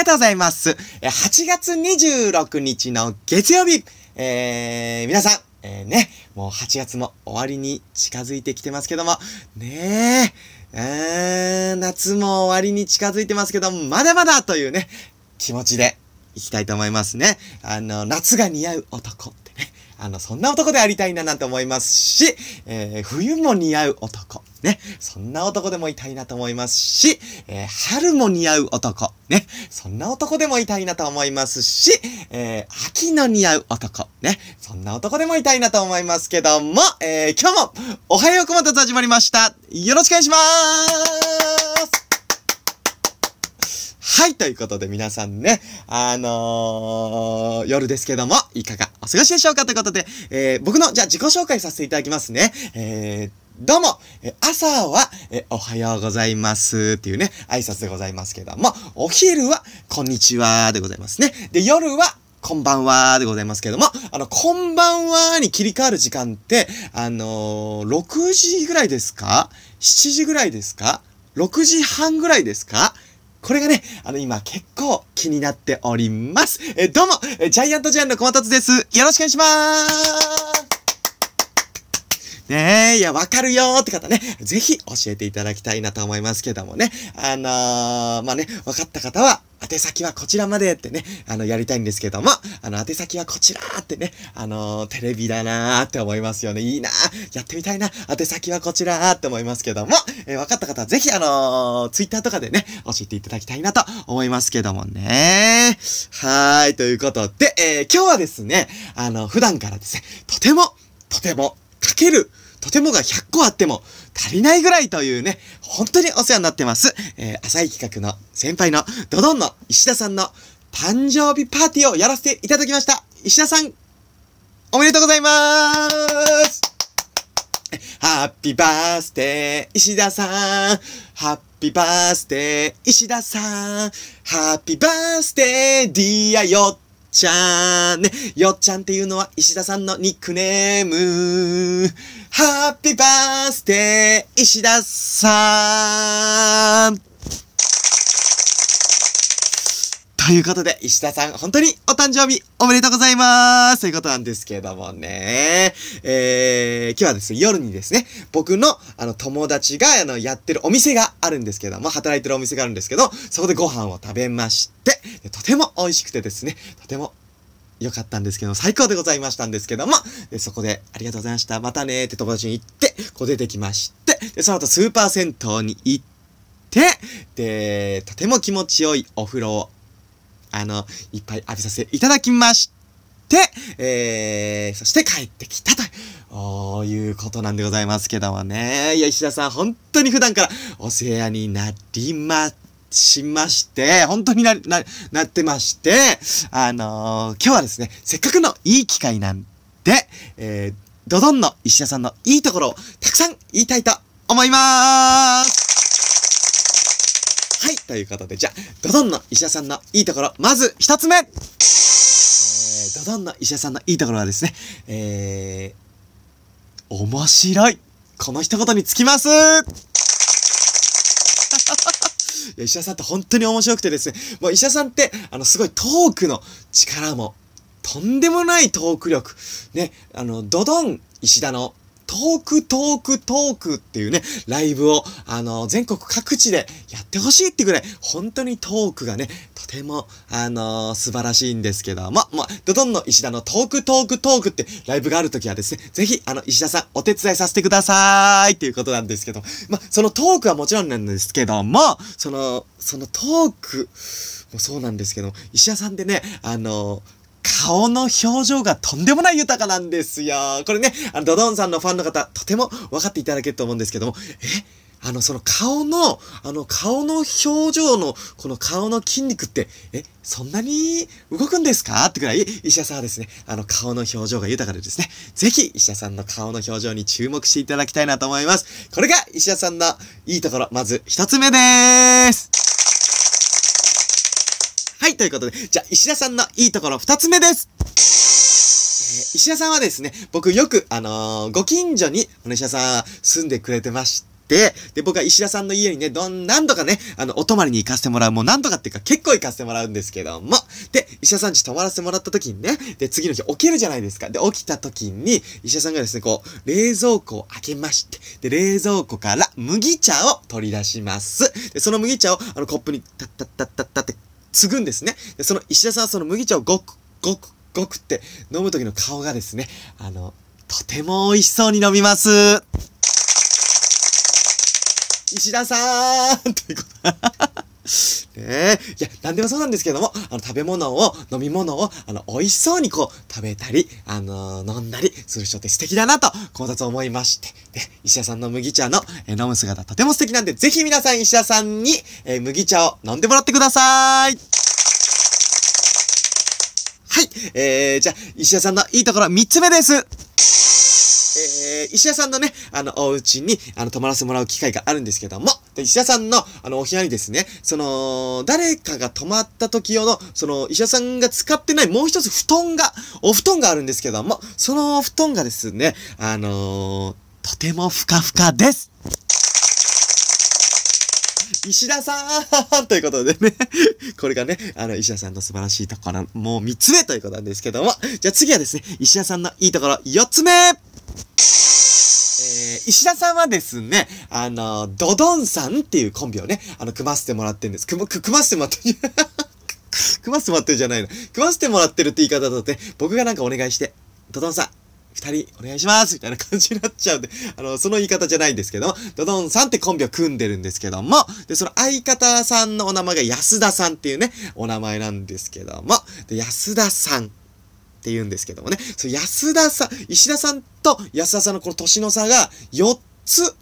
がとうございます。8月26日の月曜日、えー、皆さん、えー、ね、もう8月も終わりに近づいてきてますけども、ねえ、えー、夏も終わりに近づいてますけども、まだまだというね、気持ちでいきたいと思いますね。あの、夏が似合う男。あの、そんな男でありたいななんて思いますし、えー、冬も似合う男。ね。そんな男でもいたいなと思いますし、えー、春も似合う男。ね。そんな男でもいたいなと思いますし、えー、秋の似合う男。ね。そんな男でもいたいなと思いますけども、えー、今日も、おはようこまたつ始まりました。よろしくお願いしますはい、ということで皆さんね、あのー、夜ですけども、いかがお過ごしでしょうかということで、えー、僕の、じゃあ自己紹介させていただきますね。えー、どうも、え朝は、えおはようございますっていうね、挨拶でございますけども、お昼は、こんにちはでございますね。で、夜は、こんばんはでございますけども、あの、こんばんはに切り替わる時間って、あのー、6時ぐらいですか ?7 時ぐらいですか ?6 時半ぐらいですか？これがね、あの、今結構気になっております。え、どうも、ジャイアントジャイアンの小松です。よろしくお願いしまーすねえ、いや、わかるよーって方ね、ぜひ教えていただきたいなと思いますけどもね。あのー、まあね、わかった方は、宛先はこちらまでってね、あの、やりたいんですけども、あの、宛先はこちらってね、あのー、テレビだなーって思いますよね。いいなーやってみたいな宛先はこちらーって思いますけども、えー、わかった方はぜひ、あのー、ツイッターとかでね、教えていただきたいなと思いますけどもね。はーい、ということで、えー、今日はですね、あの、普段からですね、とても、とても、かける、とてもが100個あっても足りないぐらいというね、本当にお世話になってます。えー、浅い企画の先輩のドドンの石田さんの誕生日パーティーをやらせていただきました。石田さん、おめでとうございまーすハッピーバースデー、石田さん。ハッピーバースデー、石田さん。ハッピーバースデー、ディアよっちゃん。ね、よっちゃんっていうのは石田さんのニックネーム。 Happy birthday、石田さん。ということで、石田さん、本当にお誕生日おめでとうございますということなんですけどもね。えー、今日はですね、夜にですね、僕の、あの、友達が、あの、やってるお店があるんですけども、働いてるお店があるんですけど、そこでご飯を食べまして、とても美味しくてですね、とても良かったんですけど、最高でございましたんですけども、でそこで、ありがとうございました、またねーって友達に言って、こう出てきまして、で、その後スーパー銭湯に行って、で、とても気持ちよいお風呂を、あの、いっぱい浴びさせていただきまして、えー、そして帰ってきたという、こういうことなんでございますけどもね。いや、石田さん、本当に普段からお世話になりましまして、本当にな、な、なってまして、あのー今日はですね、せっかくのいい機会なんで、えー、ドドンの石田さんのいいところをたくさん言いたいと思いまーすはい、ということで、じゃあ、ドドンの石田さんのいいところ、まず一つ目。えー、ドドンの石田さんのいいところはですね、えー、面白い。この一言につきます。いや石田さんって本当に面白くてですね、もう石田さんって、あの、すごいトークの力も、とんでもないトーク力。ね、あの、ドドン石田のトークトークトークっていうね、ライブを、あの、全国各地でやってほしいってぐらい、本当にトークがね、とても、あの素晴らしいんですけども、まあ、ドドンの石田のトークトークトークってライブがあるときはですね、ぜひ、あの、石田さん、お手伝いさせてくださいっていうことなんですけど、まあ、そのトークはもちろんなんですけども、その、そのトークもそうなんですけど、石田さんでね、あの顔の表情がとんでもない豊かなんですよ。これね、あの、ドドンさんのファンの方、とても分かっていただけると思うんですけども、え？あの、その顔の、あの、顔の表情の、この顔の筋肉って、え、そんなに動くんですか？ってくらい、石田さんはですね、あの、顔の表情が豊かでですね、ぜひ、石田さんの顔の表情に注目していただきたいなと思います。これが、石田さんのいいところ、まず一つ目でーす。ということで、じゃあ、石田さんのいいところ二つ目です。え石田さんはですね、僕よく、あのーご近所に、あの石田さん住んでくれてまして、で、僕は石田さんの家にね、どん、何度かね、あの、お泊まりに行かせてもらう、もう何度かっていうか結構行かせてもらうんですけども、で、石田さん家泊まらせてもらった時にね、で、次の日起きるじゃないですか。で、起きた時に、石田さんがですね、こう、冷蔵庫を開けまして、で、冷蔵庫から麦茶を取り出します。で、その麦茶を、あの、コップに、タッタッタッタッタって、継ぐんですね。その石田さんはその麦茶をごく、ごく、ごくって飲む時の顔がですね、あの、とても美味しそうに飲みます。石田さんということねえ。いや、なんでもそうなんですけども、あの、食べ物を、飲み物を、あの、美味しそうにこう、食べたり、あのー、飲んだりする人って素敵だなと、このと思いまして。で、石田さんの麦茶の、えー、飲む姿とても素敵なんで、ぜひ皆さん石田さんに、えー、麦茶を飲んでもらってください。はい。えー、じゃあ、石田さんのいいところ3つ目です。えー、石田さんのね、あの、お家に、あの、泊まらせてもらう機会があるんですけども、で、石田さんの、あの、お部屋にですね、その、誰かが泊まった時用の、その、石田さんが使ってないもう一つ布団が、お布団があるんですけども、その布団がですね、あのー、とてもふかふかです。石田さん！ということでね。これがね、あの、石田さんの素晴らしいところ、もう3つ目ということなんですけども、じゃあ次はですね、石田さんのいいところ4つ目。えー、石田さんはですね、あの、ドドンさんっていうコンビをね、あの、組ませてもらってるんです。組、組ませてもらってる、組ませてもらってるじゃないの。組ませてもらってるって言い方だとね、僕がなんかお願いして、ドドンさん、二人お願いしますみたいな感じになっちゃうんで、あの、その言い方じゃないんですけども、ドドンさんってコンビを組んでるんですけども、で、その相方さんのお名前が安田さんっていうね、お名前なんですけども、で、安田さん。って言うんですけどもね。そ、安田さん、石田さんと安田さんのこの年の差が4つ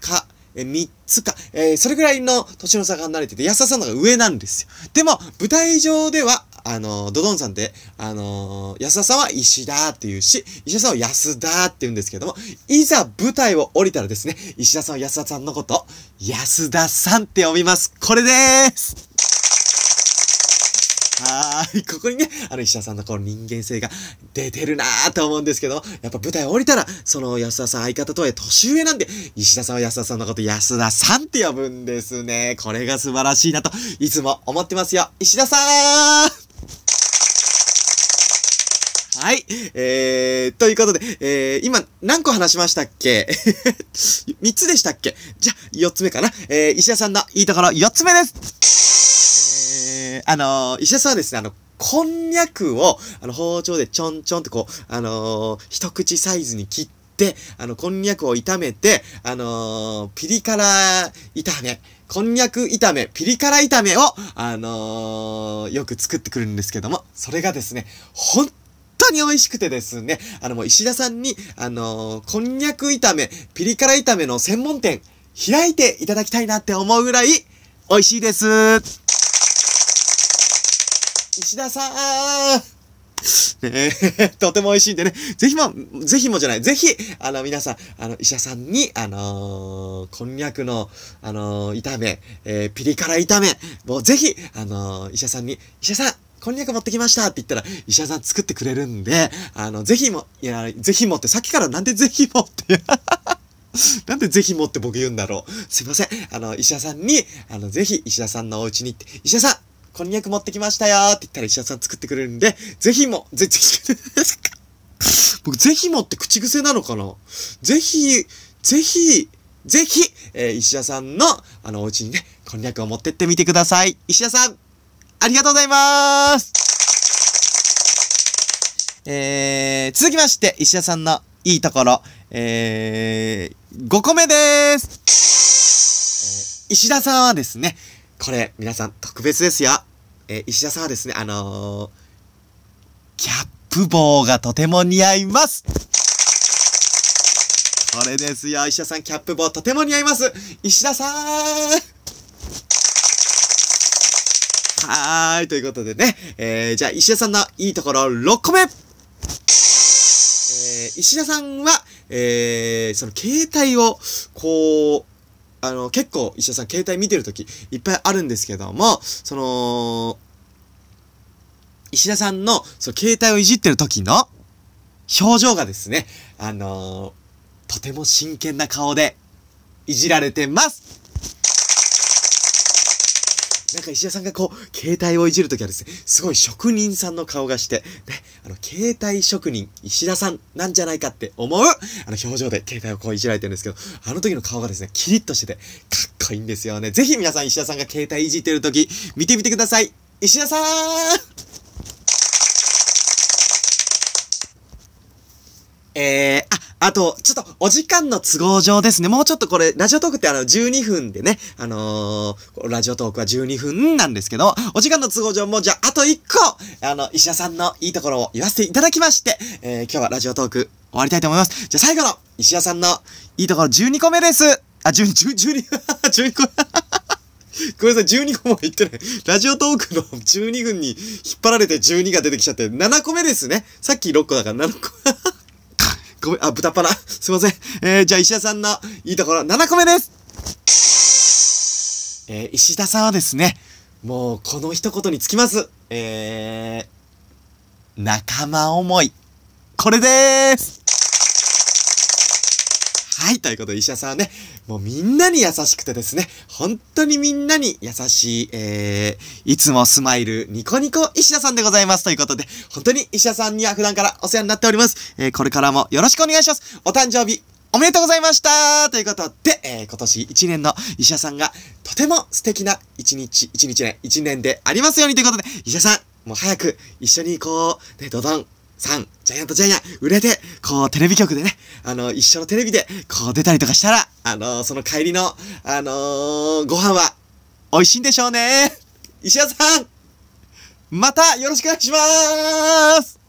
か、え、3つか、えー、それぐらいの年の差が離れてて、安田さんの方が上なんですよ。でも、舞台上では、あの、ドドンさんって、あの、安田さんは石田って言うし、石田さんは安田って言うんですけども、いざ舞台を降りたらですね、石田さんは安田さんのこと、安田さんって呼びます。これでーすはーい。ここにね、あの、石田さんのこの人間性が出てるなーと思うんですけど、やっぱ舞台降りたら、その安田さん相方とは年上なんで、石田さんは安田さんのこと安田さんって呼ぶんですね。これが素晴らしいなと、いつも思ってますよ。石田さーんはい。えー、ということで、えー、今、何個話しましたっけ ?3 つでしたっけ？じゃあ、4つ目かな。えー、石田さんのいいところ4つ目ですえー、あのー、石田さんはですね、あの、こんにゃくを、あの、包丁でちょんちょんってこう、あのー、一口サイズに切って、あの、こんにゃくを炒めて、あのー、ピリ辛炒め、こんにゃく炒め、ピリ辛炒めを、あのー、よく作ってくるんですけども、それがですね、本当に美味しくてですね、あのもう石田さんに、あのー、こんにゃく炒め、ピリ辛炒めの専門店、開いていただきたいなって思うぐらい、美味しいです。石田さん。ねえ、とても美味しいんでね、ぜひも、ぜひもじゃない、ぜひ、あの、皆さん、あの、医者さんに、あのー、こんにゃくの、あのー、炒め、えー、ピリ辛炒め、もうぜひ、あの、医者さんに、医者さん、こんにゃく持ってきましたって言ったら、医者さん作ってくれるんで、あの、ぜひも、いや、ぜひもって、さっきからなんでぜひもって なんでぜひもって僕言うんだろう。すいません。あの、医者さんに、あの、ぜひ石田さんのお家に行って、医者さん、こんにゃく持ってきましたよって言ったら石田さん作ってくれるんで、ぜひも、ぜ、ぜひ、僕、ぜひもって口癖なのかな？ぜひ、ぜひ、ぜひ、えー、石田さんの、あの、お家にね、こんにゃくを持ってってみてください。石田さん、ありがとうございます。えー、続きまして、石田さんのいいところ、えー、5個目です、えー、石田さんはですね、これ、皆さん特別ですよ。えー、石田さんはですね、あのー、キャップ帽がとても似合います。これですよ、石田さん、キャップ帽とても似合います。石田さんはーい、ということでね、えー、じゃあ、石田さんのいいところ6個目。えー、石田さんは、えー、その携帯を、こう、あの、結構、石田さん、携帯見てるとき、いっぱいあるんですけども、その、石田さんの、その、携帯をいじってる時の、表情がですね、あのー、とても真剣な顔で、いじられてます。なんか石田さんがこう、携帯をいじるときはですね、すごい職人さんの顔がして、ね、あの、携帯職人、石田さんなんじゃないかって思う、あの、表情で携帯をこういじられてるんですけど、あの時の顔がですね、キリッとしてて、かっこいいんですよね。ぜひ皆さん石田さんが携帯いじってるとき、見てみてください。石田さん えー、あ、と、ちょっと、お時間の都合上ですね。もうちょっとこれ、ラジオトークってあの、12分でね、あのー、ラジオトークは12分なんですけど、お時間の都合上も、じゃあ、あと1個、あの、石田さんのいいところを言わせていただきまして、えー、今日はラジオトーク終わりたいと思います。じゃあ、最後の、石田さんのいいところ12個目です。あ、12、12、12 個。ごめんなさい、12個も言ってない。ラジオトークの12分に引っ張られて12が出てきちゃって、7個目ですね。さっき6個だから7個。ごめん、あ、豚パラ。すいません。えー、じゃあ石田さんのいいところ7個目ですえー、石田さんはですね、もうこの一言につきます。えー、仲間思い。これでーすはい、ということで石田さんね、もうみんなに優しくてですね、本当にみんなに優しい、えー、いつもスマイル、ニコニコ石田さんでございます。ということで、本当に石田さんには普段からお世話になっております。えー、これからもよろしくお願いします。お誕生日、おめでとうございましたということで、えー、今年1年の石田さんがとても素敵な1日、1日ね、1年でありますようにということで、石田さん、もう早く一緒にこう、ね、ドドン、さん、ジャイアントジャイアン、売れて、こう、テレビ局でね、あの、一緒のテレビで、こう出たりとかしたら、あのその帰りの、あのー、ご飯は、美味しいんでしょうね。石田さん、またよろしくお願いします